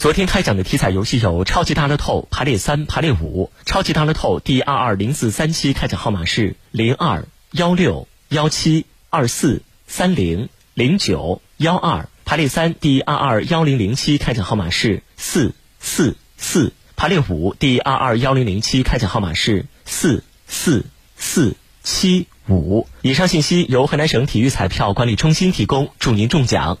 昨天开奖的体彩游戏有《超级大乐透》排列三、排列五，《超级大乐透》第二二零四三期开奖号码是零二幺六幺七二四三零零九幺二，排列三第二二幺零零七开奖号码是四四四，排列五第二二幺零零七开奖号码是四四四七五。以上信息由河南省体育彩票管理中心提供，祝您中奖。